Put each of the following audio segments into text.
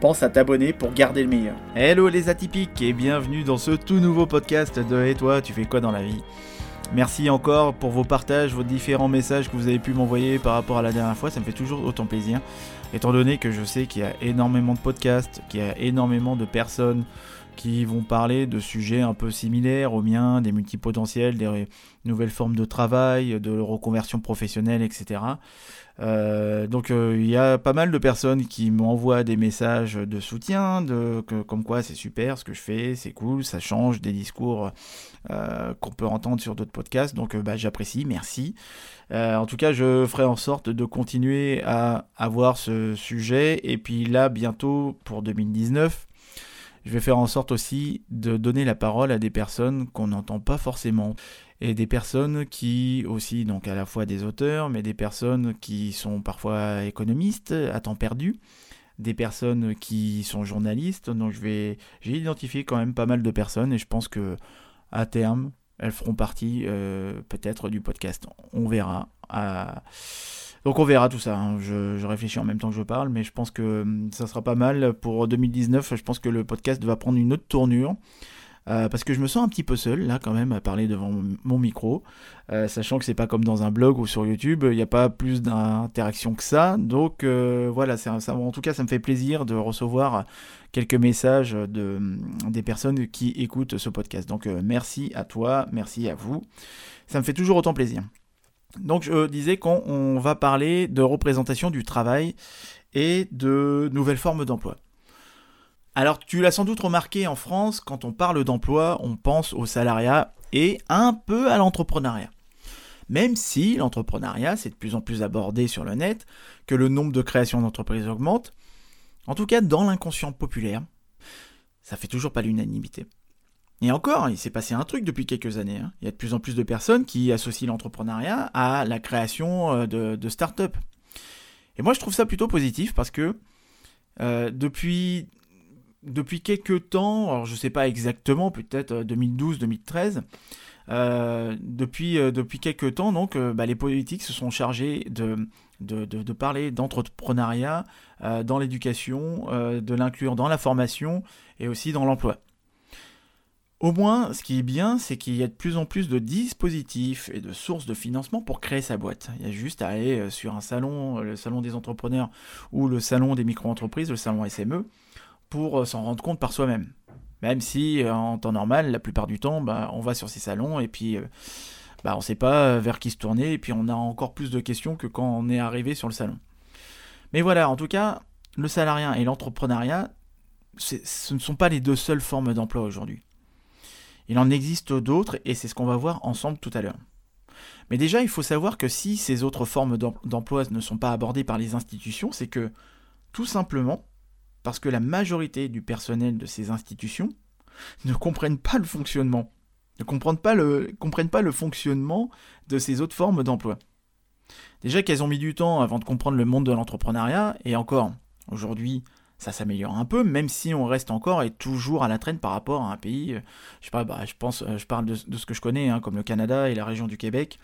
Pense à t'abonner pour garder le meilleur. Hello les atypiques et bienvenue dans ce tout nouveau podcast de Et toi, tu fais quoi dans la vie? Merci encore pour vos partages, vos différents messages que vous avez pu m'envoyer par rapport à la dernière fois, ça me fait toujours autant plaisir. Étant donné que je sais qu'il y a énormément de podcasts, qu'il y a énormément de personnes qui vont parler de sujets un peu similaires aux miens, des multipotentiels, des nouvelles formes de travail, de reconversion professionnelle, etc. Euh, donc euh, il y a pas mal de personnes qui m'envoient des messages de soutien, de, comme quoi c'est super ce que je fais, c'est cool, ça change des discours euh, qu'on peut entendre sur d'autres podcasts. Donc bah, j'apprécie, merci. en tout cas, je ferai en sorte de continuer à avoir ce sujet. Et puis là, bientôt pour 2019, je vais faire en sorte aussi de donner la parole à des personnes qu'on n'entend pas forcément. Et des personnes qui aussi donc à la fois des auteurs mais des personnes qui sont parfois économistes à temps perdu. Des personnes qui sont journalistes. Donc je vais j'ai identifié quand même pas mal de personnes et je pense que à terme elles feront partie euh, peut-être du podcast. On verra donc on verra tout ça. Hein. Je, réfléchis en même temps que je parle, mais je pense que hum, ça sera pas mal pour 2019. Je pense que le podcast va prendre une autre tournure. Euh, parce que je me sens un petit peu seul là quand même à parler devant mon micro, euh, sachant que c'est pas comme dans un blog ou sur YouTube, il n'y a pas plus d'interaction que ça. Donc euh, voilà, ça, en tout cas ça me fait plaisir de recevoir quelques messages de, hum, des personnes qui écoutent ce podcast. Donc merci à toi, merci à vous, ça me fait toujours autant plaisir. Donc je disais qu'on va parler de représentation du travail et de nouvelles formes d'emploi. Alors tu l'as sans doute remarqué en France, quand on parle d'emploi, on pense au salariat et un peu à l'entrepreneuriat. Même si l'entrepreneuriat, c'est de plus en plus abordé sur le net, que le nombre de créations d'entreprises augmente, en tout cas dans l'inconscient populaire, ça fait toujours pas l'unanimité. Et encore, il s'est passé un truc depuis quelques années. Hein. Il y a de plus en plus de personnes qui associent l'entrepreneuriat à la création euh, de, start-up. Et moi, je trouve ça plutôt positif parce que euh, depuis, depuis quelques temps, alors je ne sais pas exactement, peut-être 2012-2013, euh, depuis, depuis quelques temps, donc, bah, les politiques se sont chargés de, de, de parler d'entrepreneuriat dans l'éducation, de l'inclure dans la formation et aussi dans l'emploi. Au moins, ce qui est bien, c'est qu'il y a de plus en plus de dispositifs et de sources de financement pour créer sa boîte. Il y a juste à aller euh, sur un salon, euh, le salon des entrepreneurs ou le salon des micro-entreprises, le salon SME, pour euh, s'en rendre compte par soi-même. Même si, en temps normal, la plupart du temps, bah, on va sur ces salons et puis bah, on ne sait pas vers qui se tourner et puis on a encore plus de questions que quand on est arrivé sur le salon. Mais voilà, en tout cas, le salariat et l'entrepreneuriat, ce ne sont pas les deux seules formes d'emploi aujourd'hui. Il en existe d'autres et c'est ce qu'on va voir ensemble tout à l'heure. Mais déjà, il faut savoir que si ces autres formes d'emploi ne sont pas abordées par les institutions, c'est que tout simplement parce que la majorité du personnel de ces institutions ne comprennent pas le fonctionnement, ne comprennent pas le, fonctionnement de ces autres formes d'emploi. Déjà qu'elles ont mis du temps avant de comprendre le monde de l'entrepreneuriat, et encore, aujourd'hui, ça s'améliore un peu, même si on reste encore et toujours à la traîne par rapport à un pays, euh, je sais bah, je pense, euh, je parle de, ce que je connais, hein, comme le Canada et la région du Québec.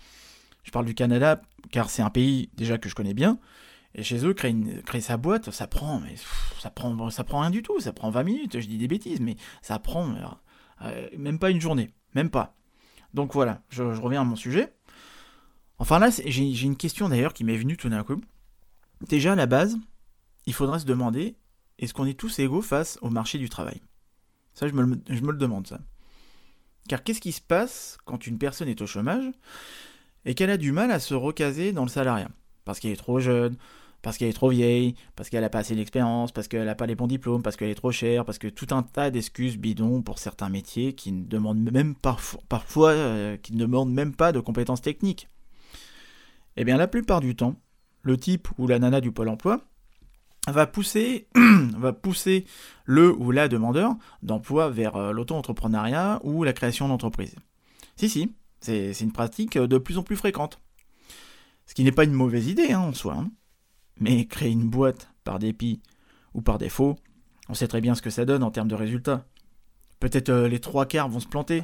Je parle du Canada car c'est un pays déjà que je connais bien. Et chez eux, créer, créer sa boîte, ça prend, mais ça prend, ça prend rien du tout. Ça prend 20 minutes. Je dis des bêtises, mais ça prend euh, même pas une journée, même pas. Donc voilà, je, reviens à mon sujet. Enfin là, j'ai une question d'ailleurs qui m'est venue tout d'un coup. Déjà à la base, il faudrait se demander est-ce qu'on est tous égaux face au marché du travail? Ça, je me, le, demande, ça. Car qu'est-ce qui se passe quand une personne est au chômage et qu'elle a du mal à se recaser dans le salariat? Parce qu'elle est trop jeune, parce qu'elle est trop vieille, parce qu'elle n'a pas assez d'expérience, parce qu'elle n'a pas les bons diplômes, parce qu'elle est trop chère, parce que tout un tas d'excuses bidons pour certains métiers qui ne demandent même parfois, euh, qui ne demandent même pas de compétences techniques. Eh bien, la plupart du temps, le type ou la nana du pôle emploi va pousser, le ou la demandeur d'emploi vers euh, l'auto-entrepreneuriat ou la création d'entreprise. Si, si, c'est une pratique de plus en plus fréquente. Ce qui n'est pas une mauvaise idée hein, en soi. Hein. Mais créer une boîte par dépit ou par défaut, on sait très bien ce que ça donne en termes de résultats. Peut-être euh, les trois quarts vont se planter.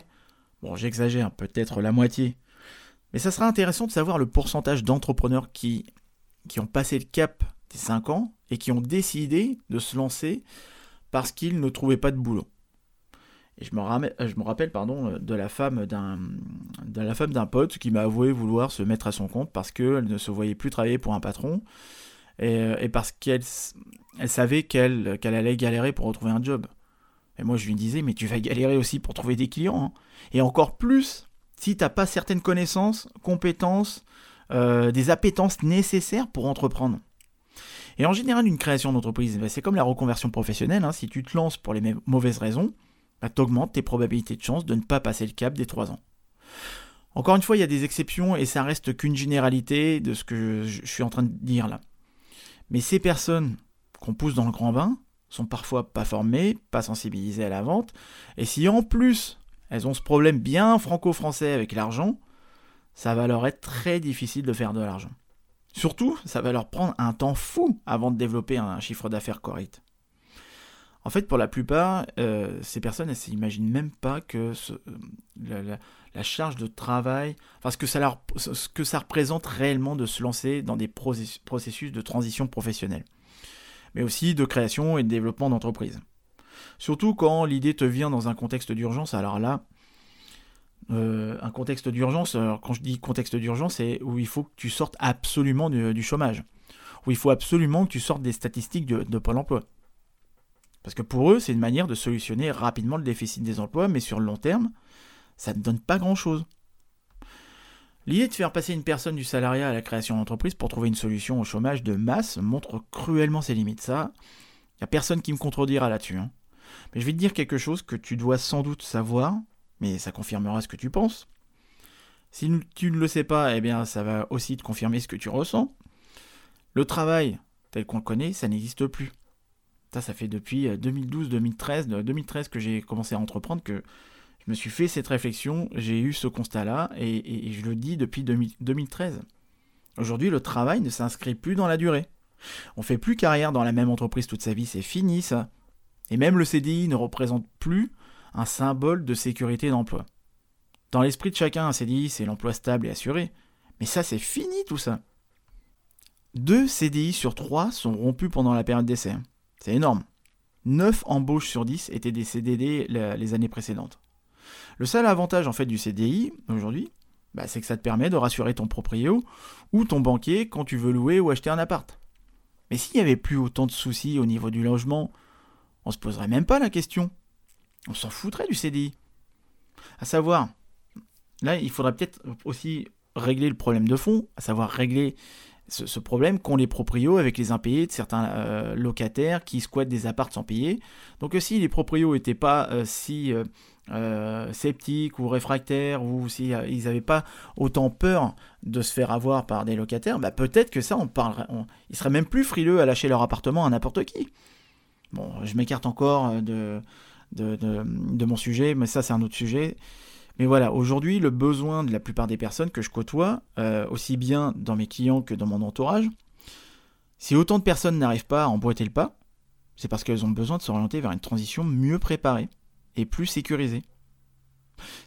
Bon, j'exagère, peut-être la moitié. Mais ça sera intéressant de savoir le pourcentage d'entrepreneurs qui, qui ont passé le cap des 5 ans et qui ont décidé de se lancer parce qu'ils ne trouvaient pas de boulot. Et je me, me rappelle pardon, de la femme d'un de la femme d'un pote qui m'a avoué vouloir se mettre à son compte parce qu'elle ne se voyait plus travailler pour un patron et, parce qu'elle elle savait qu'elle allait galérer pour retrouver un job. Et moi je lui disais mais tu vas galérer aussi pour trouver des clients hein. et encore plus si tu n'as pas certaines connaissances, compétences, euh, des appétences nécessaires pour entreprendre. Et en général, une création d'entreprise, bah, c'est comme la reconversion professionnelle. Hein. si tu te lances pour les mauvaises raisons, bah, tu augmentes tes probabilités de chance de ne pas passer le cap des 3 ans. Encore une fois, il y a des exceptions et ça reste qu'une généralité de ce que je suis en train de dire là. Mais ces personnes qu'on pousse dans le grand bain sont parfois pas formées, pas sensibilisées à la vente, et si en plus elles ont ce problème bien franco-français avec l'argent, ça va leur être très difficile de faire de l'argent. Surtout, ça va leur prendre un temps fou avant de développer un chiffre d'affaires correct. En fait, pour la plupart, euh, ces personnes, elles ne s'imaginent même pas que euh, la, charge de travail, enfin que, ça ce que ça représente réellement de se lancer dans des processus de transition professionnelle, mais aussi de création et de développement d'entreprise. Surtout quand l'idée te vient dans un contexte d'urgence, alors là, euh, un contexte d'urgence, quand je dis contexte d'urgence, c'est où il faut que tu sortes absolument du, chômage, où il faut absolument que tu sortes des statistiques de, de Pôle emploi. Parce que pour eux, c'est une manière de solutionner rapidement le déficit des emplois, mais sur le long terme, ça ne donne pas grand-chose. L'idée de faire passer une personne du salariat à la création d'entreprise pour trouver une solution au chômage de masse montre cruellement ses limites. Ça, il n'y a personne qui me contredira là-dessus. Hein. Mais je vais te dire quelque chose que tu dois sans doute savoir, mais ça confirmera ce que tu penses. Si tu ne le sais pas, eh bien ça va aussi te confirmer ce que tu ressens. Le travail, tel qu'on le connaît, ça n'existe plus. Ça, ça fait depuis 2012, 2013, 2013 que j'ai commencé à entreprendre que je me suis fait cette réflexion, j'ai eu ce constat-là, et, je le dis depuis 2013. Aujourd'hui, le travail ne s'inscrit plus dans la durée. On fait plus carrière dans la même entreprise toute sa vie, c'est fini ça. Et même le CDI ne représente plus un symbole de sécurité d'emploi. Dans l'esprit de chacun, un CDI, c'est l'emploi stable et assuré. Mais ça, c'est fini tout ça. Deux CDI sur trois sont rompus pendant la période d'essai. C'est énorme. 9 embauches sur 10 étaient des CDD les années précédentes. Le seul avantage en fait du CDI aujourd'hui, bah, c'est que ça te permet de rassurer ton proprio ou ton banquier quand tu veux louer ou acheter un appart. Mais s'il n'y avait plus autant de soucis au niveau du logement, on se poserait même pas la question. On s'en foutrait du CDI. À savoir, là, il faudrait peut-être aussi régler le problème de fond, à savoir régler ce, problème qu'ont les proprios avec les impayés de certains euh, locataires qui squattent des apparts sans payer. Donc euh, si les proprios n'étaient pas euh, si sceptiques ou réfractaires ou si ils n'avaient pas autant peur de se faire avoir par des locataires, bah, peut-être que ça, on parlerait, ils seraient même plus frileux à lâcher leur appartement à n'importe qui. Bon, je m'écarte encore de, de, mon sujet, mais ça c'est un autre sujet. Mais voilà, aujourd'hui, le besoin de la plupart des personnes que je côtoie, euh, aussi bien dans mes clients que dans mon entourage, si autant de personnes n'arrivent pas à emboîter le pas, c'est parce qu'elles ont besoin de s'orienter vers une transition mieux préparée et plus sécurisée.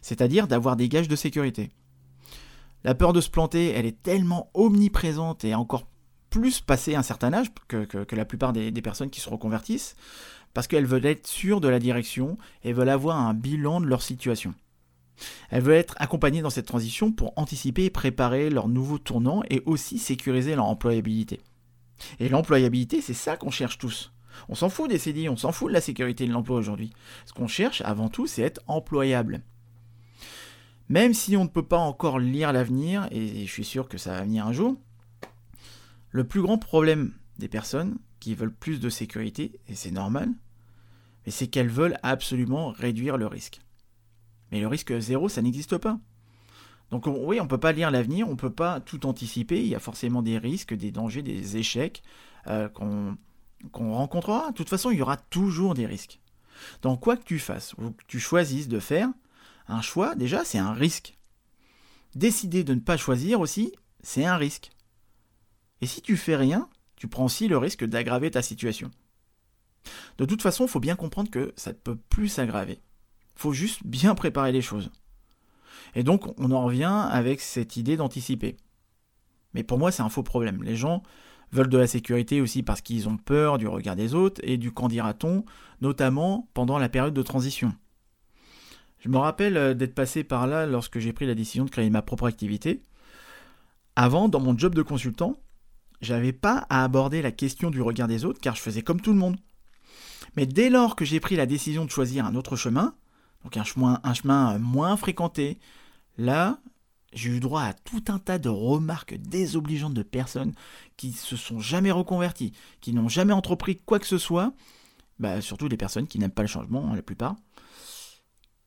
C'est-à-dire d'avoir des gages de sécurité. La peur de se planter, elle est tellement omniprésente et encore plus passée à un certain âge que, la plupart des, des, personnes qui se reconvertissent, parce qu'elles veulent être sûres de la direction et veulent avoir un bilan de leur situation. Elle veut être accompagnée dans cette transition pour anticiper et préparer leur nouveau tournant et aussi sécuriser leur employabilité. Et l'employabilité, c'est ça qu'on cherche tous. On s'en fout des CDI, on s'en fout de la sécurité de l'emploi aujourd'hui. Ce qu'on cherche avant tout, c'est être employable. Même si on ne peut pas encore lire l'avenir, et je suis sûr que ça va venir un jour, le plus grand problème des personnes qui veulent plus de sécurité, et c'est normal, mais c'est qu'elles veulent absolument réduire le risque. Mais le risque zéro, ça n'existe pas. Donc oui, on ne peut pas lire l'avenir, on ne peut pas tout anticiper, il y a forcément des risques, des dangers, des échecs euh, qu'on rencontrera. De toute façon, il y aura toujours des risques. Donc quoi que tu fasses, ou que tu choisisses de faire, un choix, déjà, c'est un risque. décider de ne pas choisir aussi, c'est un risque. Et si tu fais rien, tu prends aussi le risque d'aggraver ta situation. De toute façon, il faut bien comprendre que ça ne peut plus s'aggraver. Il faut juste bien préparer les choses. Et donc, on en revient avec cette idée d'anticiper. Mais pour moi, c'est un faux problème. Les gens veulent de la sécurité aussi parce qu'ils ont peur du regard des autres et du qu'en dira-t-on, notamment pendant la période de transition. Je me rappelle euh, d'être passé par là lorsque j'ai pris la décision de créer ma propre activité. Avant, dans mon job de consultant, j'avais pas à aborder la question du regard des autres car je faisais comme tout le monde. Mais dès lors que j'ai pris la décision de choisir un autre chemin, donc un chemin, un chemin moins fréquenté, là, j'ai eu droit à tout un tas de remarques désobligeantes de personnes qui se sont jamais reconverties, qui n'ont jamais entrepris quoi que ce soit, bah, surtout des personnes qui n'aiment pas le changement, hein, la plupart.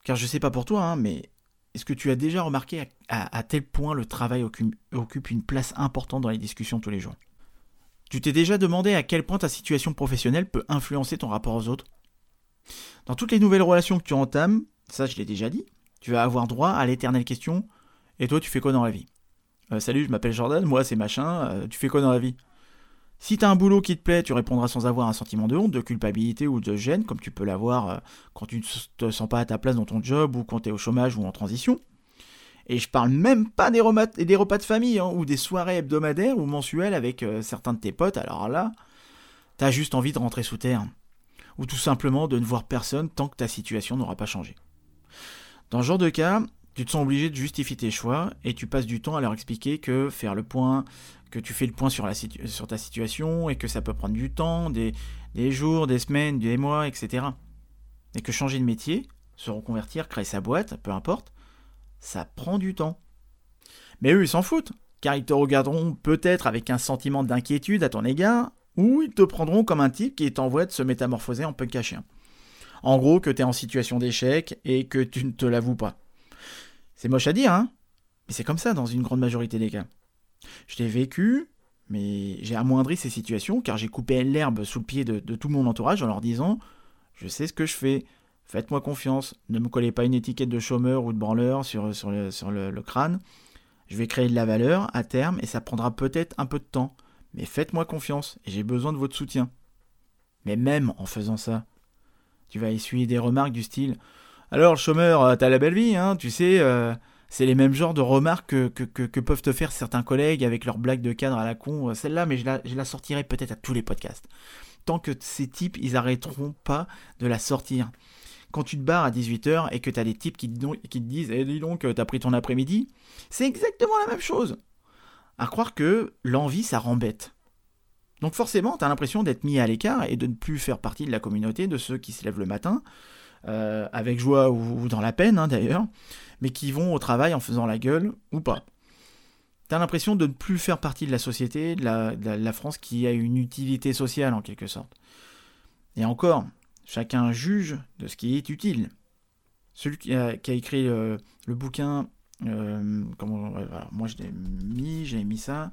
Car je sais pas pour toi, hein, mais est-ce que tu as déjà remarqué à, tel point le travail occupe une place importante dans les discussions tous les jours? Tu t'es déjà demandé à quel point ta situation professionnelle peut influencer ton rapport aux autres? Dans toutes les nouvelles relations que tu entames, ça je l'ai déjà dit, tu vas avoir droit à l'éternelle question et toi, tu fais quoi dans la vie? Euh, Salut, je m'appelle Jordan, moi c'est machin, euh, tu fais quoi dans la vie? Si t'as un boulot qui te plaît, tu répondras sans avoir un sentiment de honte, de culpabilité ou de gêne, comme tu peux l'avoir euh, quand tu ne te sens pas à ta place dans ton job ou quand tu es au chômage ou en transition. Et je parle même pas des repas, de famille hein, ou des soirées hebdomadaires ou mensuelles avec certains de tes potes, alors là, t'as juste envie de rentrer sous terre. Ou tout simplement de ne voir personne tant que ta situation n'aura pas changé. Dans ce genre de cas, tu te sens obligé de justifier tes choix et tu passes du temps à leur expliquer que faire le point, que tu fais le point sur ta situation et que ça peut prendre du temps, des, jours, des semaines, des mois, etc. Et que changer de métier, se reconvertir, créer sa boîte, peu importe, ça prend du temps. Mais eux, ils s'en foutent, car ils te regarderont peut-être avec un sentiment d'inquiétude à ton égard, ou ils te prendront comme un type qui est en voie de se métamorphoser en punk à chien. En gros, que tu es en situation d'échec et que tu ne te l'avoues pas. C'est moche à dire, hein Mais c'est comme ça dans une grande majorité des cas. Je l'ai vécu, mais j'ai amoindri ces situations car j'ai coupé l'herbe sous le pied de, tout mon entourage en leur disant Je sais ce que je fais, faites-moi confiance, ne me collez pas une étiquette de chômeur ou de branleur sur, sur, le, sur le crâne. Je vais créer de la valeur à terme et ça prendra peut-être un peu de temps, mais faites-moi confiance et j'ai besoin de votre soutien. Mais même en faisant ça, tu vas essuyer des remarques du style alors, chômeur, euh, t'as la belle vie, hein, tu sais. Euh, c'est les mêmes genres de remarques que, peuvent te faire certains collègues avec leurs blagues de cadre à la con. Euh, celle-là, mais je la, sortirai peut-être à tous les podcasts. Tant que ces types, ils arrêteront pas de la sortir. Quand tu te barres à 18h et que t'as des types qui, te disent Eh, dis donc, t'as pris ton après-midi, c'est exactement la même chose. À croire que l'envie, ça rend. Donc forcément, t'as l'impression d'être mis à l'écart et de ne plus faire partie de la communauté de ceux qui se lèvent le matin, euh, avec joie ou, dans la peine hein, d'ailleurs, mais qui vont au travail en faisant la gueule ou pas. T'as l'impression de ne plus faire partie de la société, de la, France qui a une utilité sociale en quelque sorte. Et encore, chacun juge de ce qui est utile. Celui qui a, écrit euh, le bouquin, euh, comment, moi je l'ai mis, j'ai mis ça.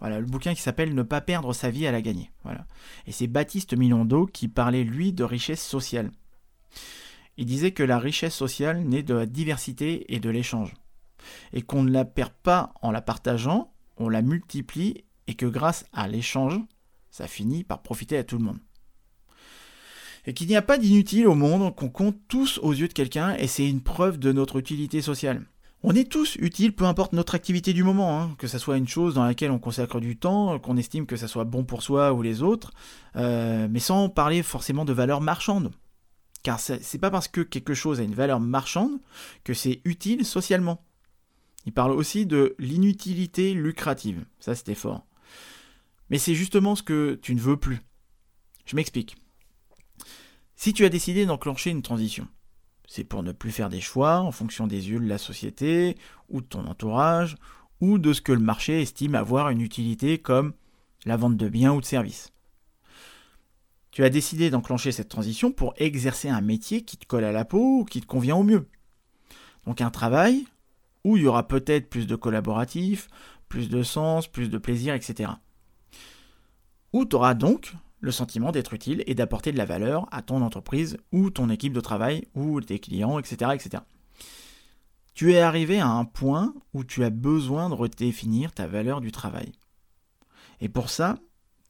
Voilà, le bouquin qui s'appelle Ne pas perdre sa vie à la gagner. Voilà. Et c'est Baptiste Milondo qui parlait lui de richesse sociale. Il disait que la richesse sociale naît de la diversité et de l'échange, et qu'on ne la perd pas en la partageant, on la multiplie, et que grâce à l'échange, ça finit par profiter à tout le monde. Et qu'il n'y a pas d'inutile au monde, qu'on compte tous aux yeux de quelqu'un, et c'est une preuve de notre utilité sociale. On est tous utiles, peu importe notre activité du moment, hein, que ce soit une chose dans laquelle on consacre du temps, qu'on estime que ça soit bon pour soi ou les autres, euh, mais sans parler forcément de valeur marchande. Car c'est pas parce que quelque chose a une valeur marchande que c'est utile socialement. Il parle aussi de l'inutilité lucrative. Ça, c'était fort. Mais c'est justement ce que tu ne veux plus. Je m'explique. Si tu as décidé d'enclencher une transition, c'est pour ne plus faire des choix en fonction des yeux de la société, ou de ton entourage, ou de ce que le marché estime avoir une utilité comme la vente de biens ou de services. Tu as décidé d'enclencher cette transition pour exercer un métier qui te colle à la peau ou qui te convient au mieux. Donc un travail où il y aura peut-être plus de collaboratifs, plus de sens, plus de plaisir, etc. Où tu auras donc le sentiment d'être utile et d'apporter de la valeur à ton entreprise ou ton équipe de travail ou tes clients, etc. etc. tu es arrivé à un point où tu as besoin de redéfinir ta valeur du travail. Et pour ça,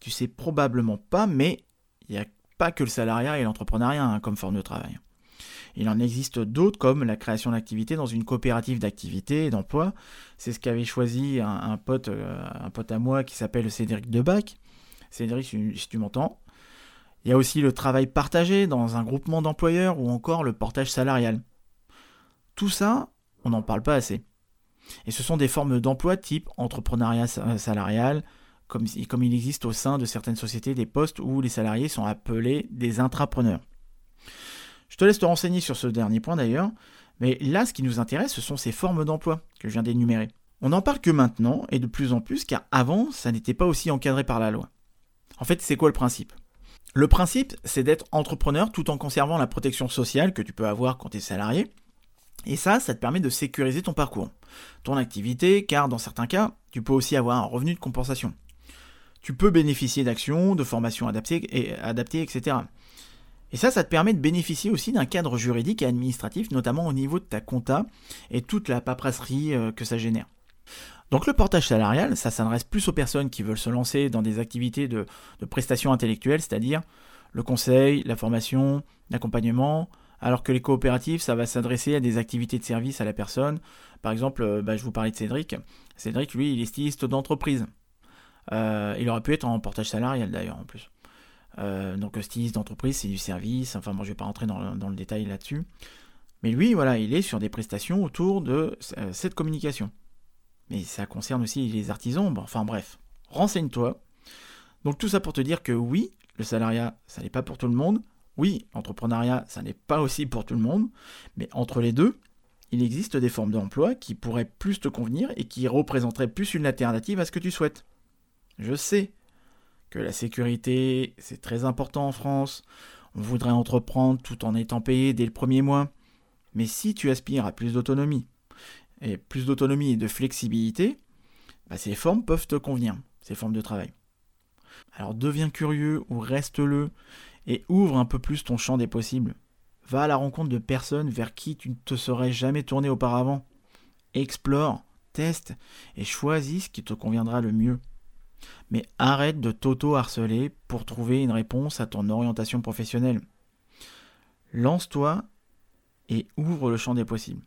tu sais probablement pas, mais il n'y a pas que le salariat et l'entrepreneuriat hein, comme forme de travail. Il en existe d'autres comme la création d'activités dans une coopérative d'activité et d'emploi. C'est ce qu'avait choisi un, pote, euh, un pote à moi qui s'appelle Cédric Debac. Cédric, si tu m'entends. Il y a aussi le travail partagé dans un groupement d'employeurs ou encore le portage salarial. Tout ça, on n'en parle pas assez. Et ce sont des formes d'emploi type entrepreneuriat salarial, comme, il existe au sein de certaines sociétés des postes où les salariés sont appelés des intrapreneurs. Je te laisse te renseigner sur ce dernier point d'ailleurs, mais là ce qui nous intéresse ce sont ces formes d'emploi que je viens d'énumérer. On n'en parle que maintenant et de plus en plus car avant ça n'était pas aussi encadré par la loi. En fait c'est quoi le principe? Le principe c'est d'être entrepreneur tout en conservant la protection sociale que tu peux avoir quand tu es salarié. Et ça, ça te permet de sécuriser ton parcours, ton activité, car dans certains cas, tu peux aussi avoir un revenu de compensation. Tu peux bénéficier d'actions, de formations adaptées, et, adaptées etc. Et ça, ça te permet de bénéficier aussi d'un cadre juridique et administratif, notamment au niveau de ta compta et toute la paperasserie euh, que ça génère. Donc le portage salarial, ça s'adresse plus aux personnes qui veulent se lancer dans des activités de, prestations intellectuelles, c'est-à-dire le conseil, la formation, l'accompagnement, alors que les coopératives, ça va s'adresser à des activités de service à la personne. Par exemple, euh, bah, je vous parlais de Cédric. Cédric, lui, il est styliste d'entreprise. Euh, il aurait pu être en portage salarial d'ailleurs en plus. Euh, donc styliste d'entreprise, c'est du service. Enfin, moi, je vais pas rentrer dans le, détail là-dessus. Mais lui, voilà, il est sur des prestations autour de cette communication. Mais ça concerne aussi les artisans. enfin bref, renseigne-toi. Donc tout ça pour te dire que oui, le salariat, ça n'est pas pour tout le monde. Oui, l'entrepreneuriat, ça n'est pas aussi pour tout le monde. Mais entre les deux, il existe des formes d'emploi qui pourraient plus te convenir et qui représenteraient plus une alternative à ce que tu souhaites. Je sais, que la sécurité, c'est très important en France. On voudrait entreprendre tout en étant payé dès le premier mois. Mais si tu aspires à plus d'autonomie, et plus d'autonomie et de flexibilité, bah, ces formes peuvent te convenir, ces formes de travail. Alors deviens curieux ou reste-le et ouvre un peu plus ton champ des possibles. Va à la rencontre de personnes vers qui tu ne te serais jamais tourné auparavant. Explore, teste et choisis ce qui te conviendra le mieux. Mais arrête de t'auto-harceler pour trouver une réponse à ton orientation professionnelle. Lance-toi et ouvre le champ des possibles.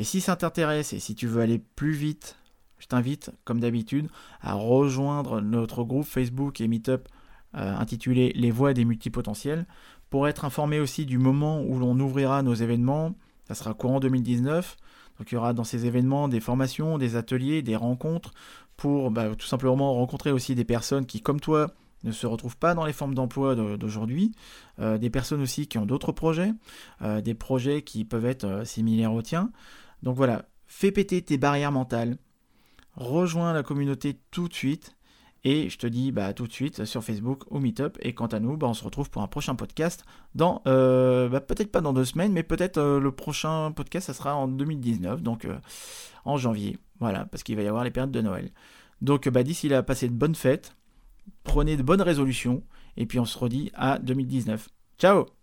Et si ça t'intéresse et si tu veux aller plus vite, je t'invite, comme d'habitude, à rejoindre notre groupe Facebook et Meetup euh, intitulé Les voix des multipotentiels pour être informé aussi du moment où l'on ouvrira nos événements. Ça sera courant 2019. Donc il y aura dans ces événements des formations, des ateliers, des rencontres pour bah, tout simplement rencontrer aussi des personnes qui, comme toi, ne se retrouvent pas dans les formes d'emploi d'aujourd'hui, euh, des personnes aussi qui ont d'autres projets, euh, des projets qui peuvent être similaires aux tiens. Donc voilà, fais péter tes barrières mentales, rejoins la communauté tout de suite, et je te dis bah, tout de suite sur Facebook ou Meetup. Et quant à nous, bah, on se retrouve pour un prochain podcast dans, bah, peut-être pas dans deux semaines, mais peut-être le prochain podcast, ça sera en 2019, donc en janvier. Voilà, parce qu'il va y avoir les périodes de Noël. Donc bah, d'ici là, passez de bonnes fêtes, prenez de bonnes résolutions, et puis on se redit à 2019. Ciao